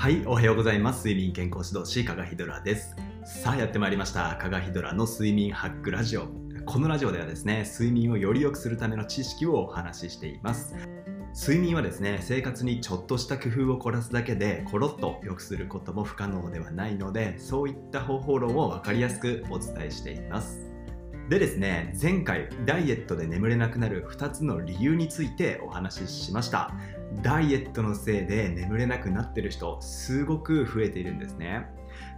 はい、おはようございます。睡眠健康指導士、加賀ヒドラです。さあ、やってまいりました。加賀ヒドラの睡眠ハックラジオ。このラジオではですね、睡眠をより良くするための知識をお話ししています。睡眠はですね、生活にちょっとした工夫を凝らすだけで、コロッと良くすることも不可能ではないので、そういった方法論を分かりやすくお伝えしています。でですね、前回、ダイエットで眠れなくなる2つの理由についてお話ししました。ダイエットのせいで眠れなくなってる人すごく増えているんですね。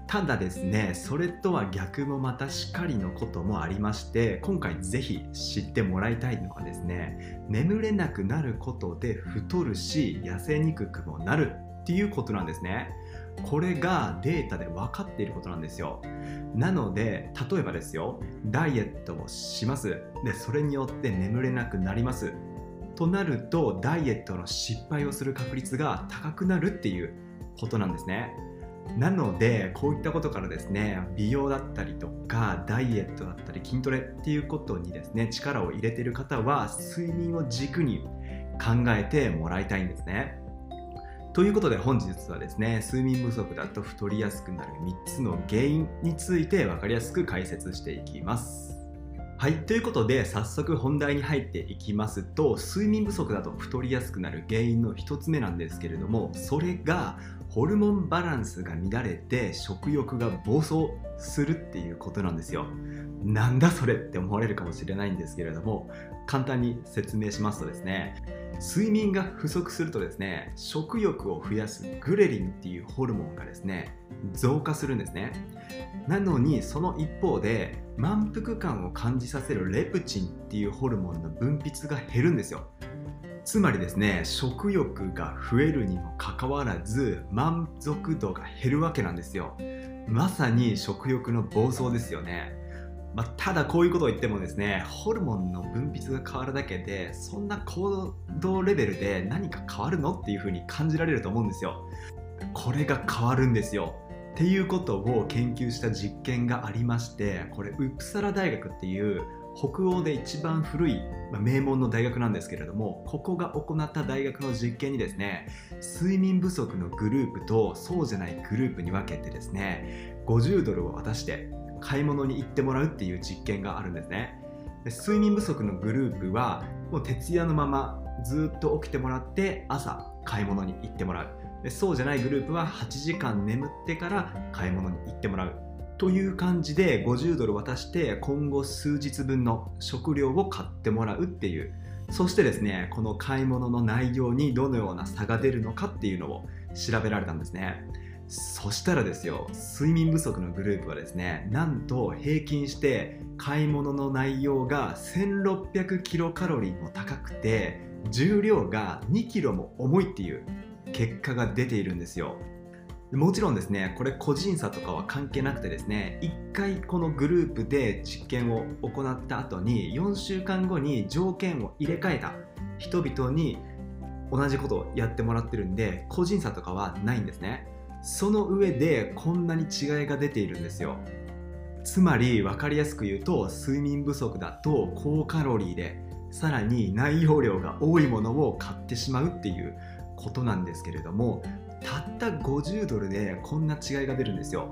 ただですねそれとは逆もまたしかりのこともありまして今回ぜひ知ってもらいたいのはですね眠れなくなることで太るし痩せにくくもなるっていうことなんですね。これがデータで分かっていることなんですよ。なので例えばですよダイエットをします。でそれによって眠れなくなります。となるとダイエットの失敗をする確率が高くなるっていうことなんですね。なのでこういったことからですね美容だったりとかダイエットだったり筋トレっていうことにですね力を入れている方は睡眠を軸に考えてもらいたいんですね。ということで本日はですね睡眠不足だと太りやすくなる3つの原因について分かりやすく解説していきます。はい、ということで早速本題に入っていきますと睡眠不足だと太りやすくなる原因の1つ目なんですけれどもそれがホルモンバランスが乱れて食欲が暴走するっていうことなんですよ。なんだそれって思われるかもしれないんですけれども簡単に説明しますとですね睡眠が不足するとですね食欲を増やすグレリンっていうホルモンがですね増加するんですね。なのにその一方で満腹感を感じさせるレプチンっていうホルモンの分泌が減るんですよ。つまりですね食欲が増えるにもかかわらず満足度が減るわけなんですよ。まさに食欲の暴走ですよね。まあ、ただこういうことを言ってもですねホルモンの分泌が変わるだけでそんな行動レベルで何か変わるのっていうふうに感じられると思うんですよ。これが変わるんですよ。っていうことを研究した実験がありましてこれウプサラ大学っていう北欧で一番古い名門の大学なんですけれどもここが行った大学の実験にですね睡眠不足のグループとそうじゃないグループに分けてですね50ドルを渡して買い物に行ってもらうっていう実験があるんですね。で睡眠不足のグループはもう徹夜のままずっと起きてもらって朝買い物に行ってもらう。でそうじゃないグループは8時間眠ってから買い物に行ってもらう。という感じで50ドル渡して今後数日分の食料を買ってもらうっていう。そしてですねこの買い物の内容にどのような差が出るのかっていうのを調べられたんですね。そしたらですよ睡眠不足のグループはですねなんと平均して買い物の内容が1600キロカロリーも高くて重量が2キロも重いっていう結果が出ているんですよ。もちろんですねこれ個人差とかは関係なくてですね1回このグループで実験を行った後に4週間後に条件を入れ替えた人々に同じことをやってもらってるんで個人差とかはないんですね。その上でこんなに違いが出ているんですよ。つまり分かりやすく言うと睡眠不足だと高カロリーでさらに内容量が多いものを買ってしまうっていうことなんですけれどもたった50ドルでこんな違いが出るんですよ。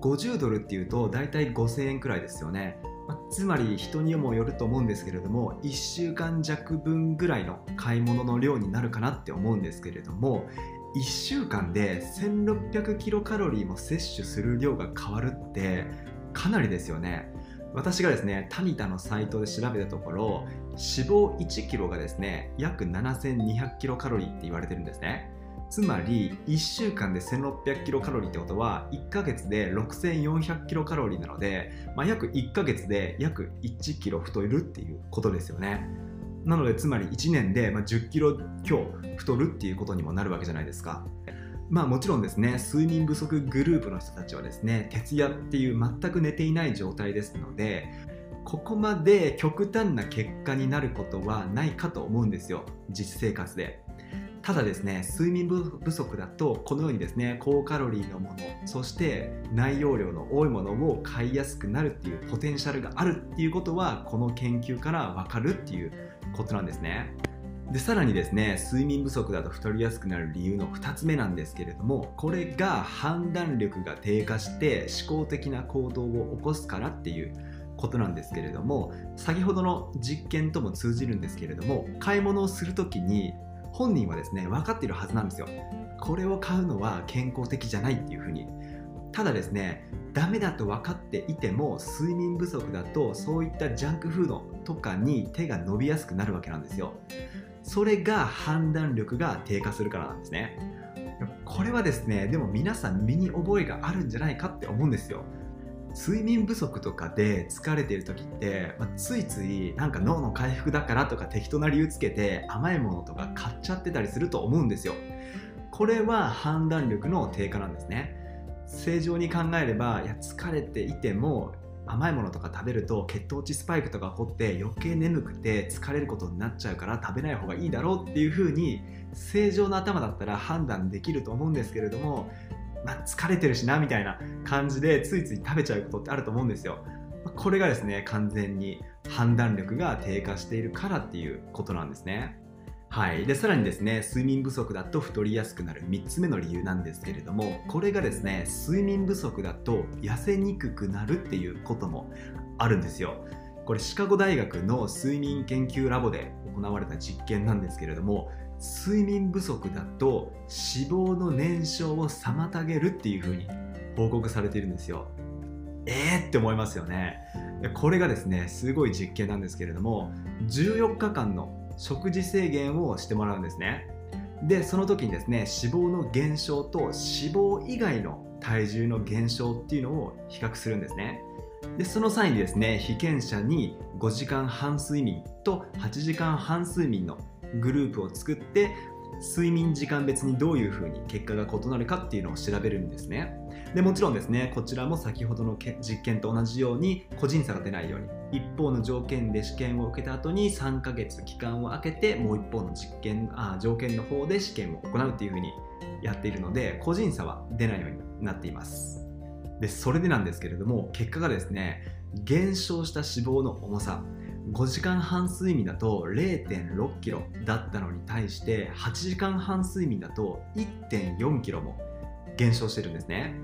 50ドルっていうと大体5000円くらいですよね、まつまり人にもよると思うんですけれども1週間弱分ぐらいの買い物の量になるかなって思うんですけれども1週間で1600キロカロリーも摂取する量が変わるってかなりですよね。私がですねタニタのサイトで調べたところ脂肪1キロがですね約7200キロカロリーって言われてるんですね。つまり1週間で1600キロカロリーってことは1ヶ月で6400キロカロリーなので、まあ、約1ヶ月で約1キロ太るっていうことですよね。なのでつまり1年で10キロ強太るっていうことにもなるわけじゃないですか。まあもちろんですね睡眠不足グループの人たちはですね徹夜っていう全く寝ていない状態ですのでここまで極端な結果になることはないかと思うんですよ。実生活で。ただですね睡眠不足だとこのようにですね高カロリーのものそして内容量の多いものを買いやすくなるっていうポテンシャルがあるっていうことはこの研究からわかるっていうことなんですね。でさらにですね睡眠不足だと太りやすくなる理由の2つ目なんですけれどもこれが判断力が低下して思考的な行動を起こすからっていうことなんですけれども先ほどの実験とも通じるんですけれども買い物をする時に本人はですね分かっているはずなんですよ。これを買うのは健康的じゃないっていうふうに。ただですねダメだと分かっていても睡眠不足だとそういったジャンクフードとかに手が伸びやすくなるわけなんですよ。それが判断力が低下するからなんですね。これはですねでも皆さん身に覚えがあるんじゃないかって思うんですよ。睡眠不足とかで疲れてる時って、まあ、ついついなんか脳の回復だからとか適当な理由つけて甘いものとか買っちゃってたりすると思うんですよ。これは判断力の低下なんですね。正常に考えればいや疲れていても甘いものとか食べると血糖値スパイクとか起こって余計眠くて疲れることになっちゃうから食べない方がいいだろうっていう風に正常な頭だったら判断できると思うんですけれども、あ、疲れてるしなみたいな感じでついつい食べちゃうことってあると思うんですよ。これがですね完全に判断力が低下しているからっていうことなんですね。はい、でさらにですね睡眠不足だと太りやすくなる3つ目の理由なんですけれどもこれがですね睡眠不足だと痩せにくくなるっていうこともあるんですよこれシカゴ大学の睡眠研究ラボで行われた実験なんですけれども睡眠不足だと脂肪の燃焼を妨げるっていうふうに報告されているんですよ。えー？って思いますよね。これがですねすごい実験なんですけれども14日間の食事制限をしてもらうんですね。でその時にですね脂肪の減少と脂肪以外の体重の減少っていうのを比較するんですね。でその際にですね被験者に5時間半睡眠と8時間半睡眠のグループを作って睡眠時間別にどういうふうに結果が異なるかっていうのを調べるんですね。でもちろんですねこちらも先ほどの実験と同じように個人差が出ないように一方の条件で試験を受けた後に3ヶ月期間を空けてもう一方の実験あ条件の方で試験を行うっていうふうにやっているので個人差は出ないようになっています。でそれでなんですけれども結果がですね減少した脂肪の重さ。5時間半睡眠だと 0.6kg だったのに対して8時間半睡眠だと 1.4kg も減少してるんですね。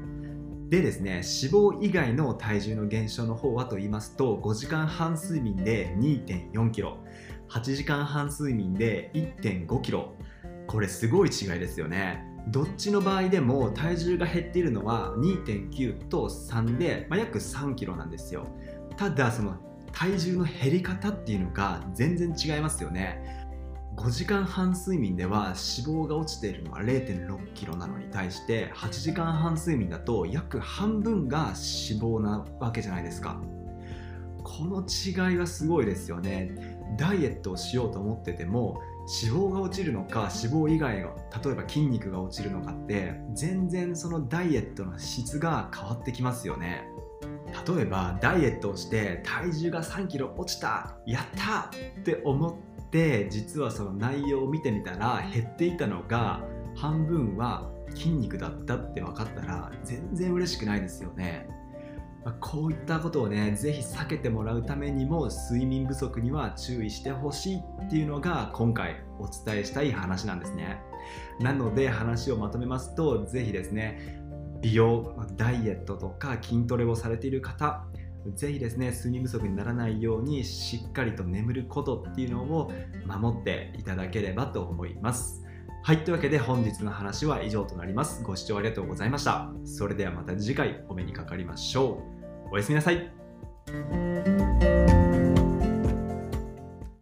でですね脂肪以外の体重の減少の方はと言いますと5時間半睡眠で 2.4kg8 時間半睡眠で 1.5kg これすごい違いですよね。どっちの場合でも体重が減っているのは2.9と3で、まあ、約 3kg なんですよ。ただその体重の減り方っていうのが全然違いますよね。5時間半睡眠では脂肪が落ちているのは 0.6kg なのに対して8時間半睡眠だと約半分が脂肪なわけじゃないですか。この違いはすごいですよね。ダイエットをしようと思ってても脂肪が落ちるのか脂肪以外が例えば筋肉が落ちるのかって全然そのダイエットの質が変わってきますよね。例えばダイエットをして体重が3キロ落ちたやったって思って実はその内容を見てみたら減っていたのが半分は筋肉だったって分かったら全然嬉しくないですよね。まこういったことをね、ぜひ避けてもらうためにも睡眠不足には注意してほしいっていうのが今回お伝えしたい話なんですね。なので話をまとめますと、ぜひですね、美容、ダイエットとか筋トレをされている方、ぜひですね睡眠不足にならないようにしっかりと眠ることっていうのを守っていただければと思います。はいというわけで本日の話は以上となります。ご視聴ありがとうございました。それではまた次回お目にかかりましょう。おやすみなさい。